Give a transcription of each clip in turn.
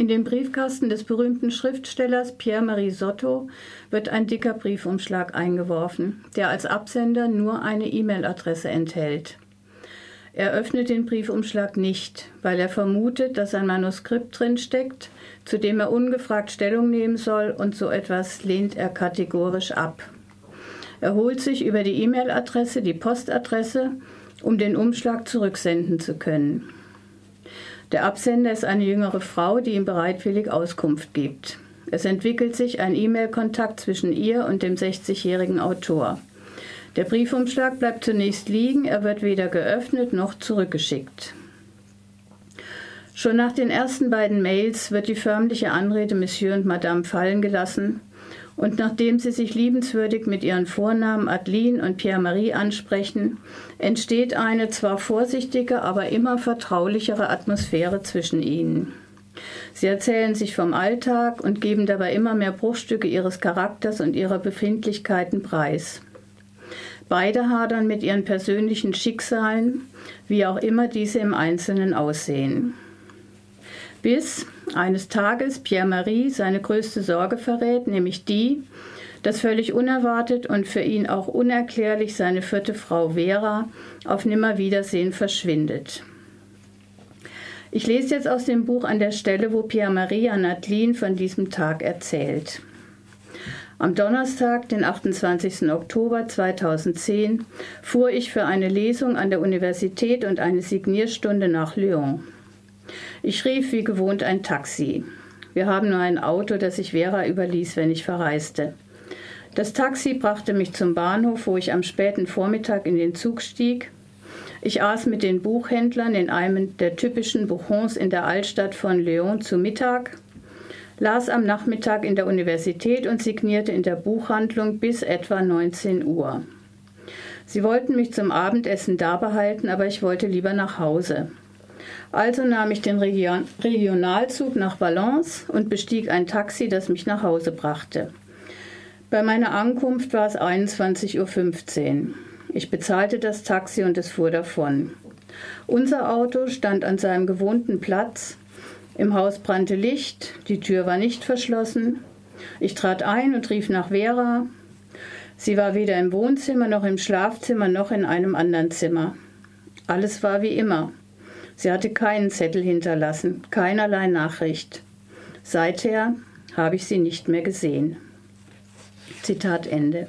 In den Briefkasten des berühmten Schriftstellers Pierre-Marie Sotto wird ein dicker Briefumschlag eingeworfen, der als Absender nur eine E-Mail-Adresse enthält. Er öffnet den Briefumschlag nicht, weil er vermutet, dass ein Manuskript drin steckt, zu dem er ungefragt Stellung nehmen soll und so etwas lehnt er kategorisch ab. Er holt sich über die E-Mail-Adresse die Postadresse, um den Umschlag zurücksenden zu können. Der Absender ist eine jüngere Frau, die ihm bereitwillig Auskunft gibt. Es entwickelt sich ein E-Mail-Kontakt zwischen ihr und dem 60-jährigen Autor. Der Briefumschlag bleibt zunächst liegen, er wird weder geöffnet noch zurückgeschickt. Schon nach den ersten beiden Mails wird die förmliche Anrede Monsieur und Madame fallen gelassen, und nachdem sie sich liebenswürdig mit ihren Vornamen Adeline und Pierre-Marie ansprechen, entsteht eine zwar vorsichtige, aber immer vertraulichere Atmosphäre zwischen ihnen. Sie erzählen sich vom Alltag und geben dabei immer mehr Bruchstücke ihres Charakters und ihrer Befindlichkeiten preis. Beide hadern mit ihren persönlichen Schicksalen, wie auch immer diese im Einzelnen aussehen. Bis, eines Tages Pierre-Marie seine größte Sorge verrät, nämlich die, dass völlig unerwartet und für ihn auch unerklärlich seine vierte Frau Vera auf Nimmerwiedersehen verschwindet. Ich lese jetzt aus dem Buch an der Stelle, wo Pierre-Marie an Adeline von diesem Tag erzählt. Am Donnerstag, den 28. Oktober 2010, fuhr ich für eine Lesung an der Universität und eine Signierstunde nach Lyon. Ich rief wie gewohnt ein Taxi. Wir haben nur ein Auto, das ich Vera überließ, wenn ich verreiste. Das Taxi brachte mich zum Bahnhof, wo ich am späten Vormittag in den Zug stieg. Ich aß mit den Buchhändlern in einem der typischen Bouchons in der Altstadt von Lyon zu Mittag, las am Nachmittag in der Universität und signierte in der Buchhandlung bis etwa 19 Uhr. Sie wollten mich zum Abendessen da behalten, aber ich wollte lieber nach Hause. Also nahm ich den Region Regionalzug nach Valence und bestieg ein Taxi, das mich nach Hause brachte. Bei meiner Ankunft war es 21.15 Uhr. Ich bezahlte das Taxi und es fuhr davon. Unser Auto stand an seinem gewohnten Platz. Im Haus brannte Licht, die Tür war nicht verschlossen. Ich trat ein und rief nach Vera. Sie war weder im Wohnzimmer noch im Schlafzimmer noch in einem anderen Zimmer. Alles war wie immer. Sie hatte keinen Zettel hinterlassen, keinerlei Nachricht. Seither habe ich sie nicht mehr gesehen. Zitat Ende.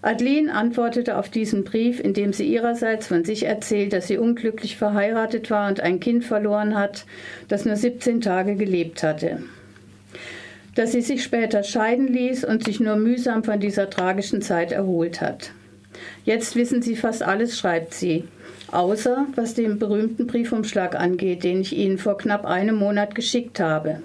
Adeline antwortete auf diesen Brief, indem sie ihrerseits von sich erzählt, dass sie unglücklich verheiratet war und ein Kind verloren hat, das nur 17 Tage gelebt hatte. Dass sie sich später scheiden ließ und sich nur mühsam von dieser tragischen Zeit erholt hat. Jetzt wissen sie fast alles, schreibt sie außer was den berühmten Briefumschlag angeht, den ich Ihnen vor knapp einem Monat geschickt habe.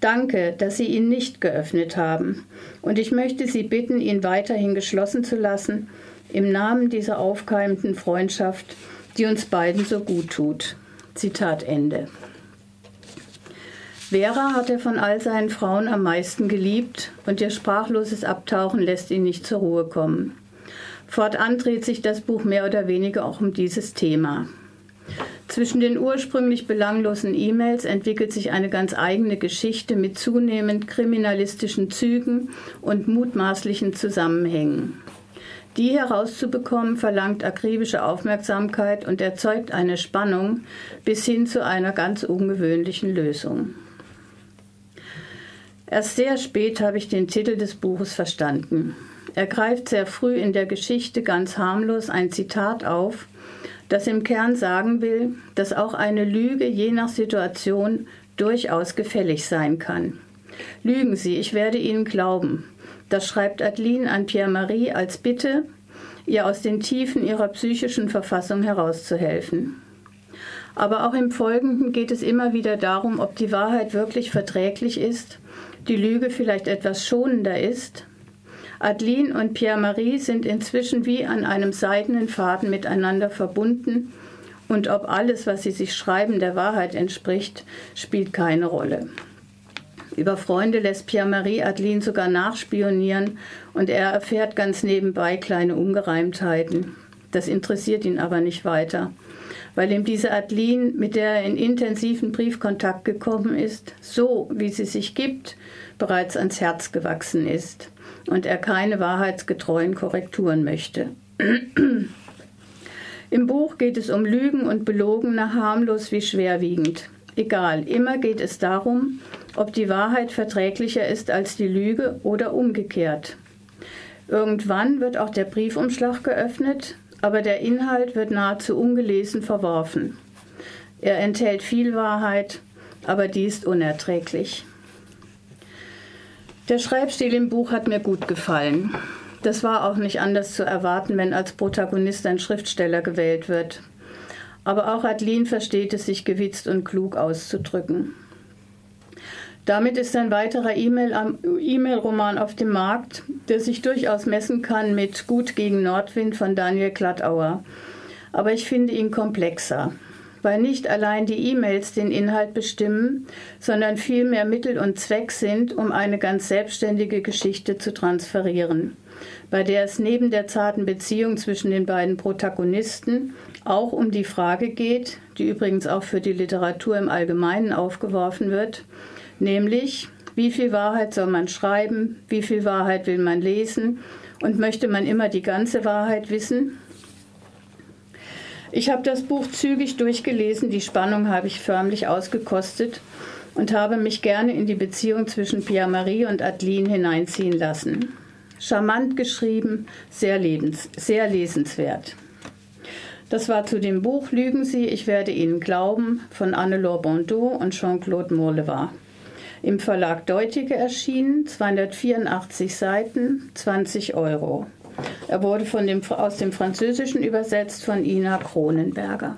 Danke, dass Sie ihn nicht geöffnet haben, und ich möchte Sie bitten, ihn weiterhin geschlossen zu lassen, im Namen dieser aufkeimenden Freundschaft, die uns beiden so gut tut. Zitat Ende. Vera hat er von all seinen Frauen am meisten geliebt, und ihr sprachloses Abtauchen lässt ihn nicht zur Ruhe kommen. Fortan dreht sich das Buch mehr oder weniger auch um dieses Thema. Zwischen den ursprünglich belanglosen E-Mails entwickelt sich eine ganz eigene Geschichte mit zunehmend kriminalistischen Zügen und mutmaßlichen Zusammenhängen. Die herauszubekommen verlangt akribische Aufmerksamkeit und erzeugt eine Spannung bis hin zu einer ganz ungewöhnlichen Lösung. Erst sehr spät habe ich den Titel des Buches verstanden. Er greift sehr früh in der Geschichte ganz harmlos ein Zitat auf, das im Kern sagen will, dass auch eine Lüge je nach Situation durchaus gefällig sein kann. Lügen Sie, ich werde Ihnen glauben. Das schreibt Adeline an Pierre-Marie als Bitte, ihr aus den Tiefen ihrer psychischen Verfassung herauszuhelfen. Aber auch im Folgenden geht es immer wieder darum, ob die Wahrheit wirklich verträglich ist, die Lüge vielleicht etwas schonender ist Adeline und Pierre-Marie sind inzwischen wie an einem seidenen Faden miteinander verbunden und ob alles, was sie sich schreiben, der Wahrheit entspricht, spielt keine Rolle. Über Freunde lässt Pierre-Marie Adeline sogar nachspionieren und er erfährt ganz nebenbei kleine Ungereimtheiten. Das interessiert ihn aber nicht weiter. weil ihm diese Adeline, mit der er in intensiven Briefkontakt gekommen ist, so wie sie sich gibt, bereits ans Herz gewachsen ist und er keine wahrheitsgetreuen Korrekturen möchte. Im Buch geht es um Lügen und Belogene harmlos wie schwerwiegend. Egal, immer geht es darum, ob die Wahrheit verträglicher ist als die Lüge oder umgekehrt. Irgendwann wird auch der Briefumschlag geöffnet, aber der Inhalt wird nahezu ungelesen verworfen. Er enthält viel Wahrheit, aber die ist unerträglich. Der Schreibstil im Buch hat mir gut gefallen. Das war auch nicht anders zu erwarten, wenn als Protagonist ein Schriftsteller gewählt wird. Aber auch Adeline versteht es, sich gewitzt und klug auszudrücken. Damit ist ein weiterer E-Mail-Roman auf dem Markt, der sich durchaus messen kann mit Gut gegen Nordwind von Daniel Glattauer. Aber ich finde ihn komplexer, weil nicht allein die E-Mails den Inhalt bestimmen, sondern vielmehr Mittel und Zweck sind, um eine ganz selbstständige Geschichte zu transferieren bei der es neben der zarten Beziehung zwischen den beiden Protagonisten auch um die Frage geht, die übrigens auch für die Literatur im Allgemeinen aufgeworfen wird, nämlich wie viel Wahrheit soll man schreiben, wie viel Wahrheit will man lesen und möchte man immer die ganze Wahrheit wissen? Ich habe das Buch zügig durchgelesen, die Spannung habe ich förmlich ausgekostet und habe mich gerne in die Beziehung zwischen Pierre-Marie und Adeline hineinziehen lassen. Charmant geschrieben, sehr, lebens, sehr lesenswert. Das war zu dem Buch Lügen Sie, ich werde Ihnen glauben von Anne-Laure Bondeau und Jean-Claude Morlevat. Im Verlag Deutige erschienen, 284 Seiten, 20 Euro. Er wurde von dem, aus dem Französischen übersetzt von Ina Kronenberger.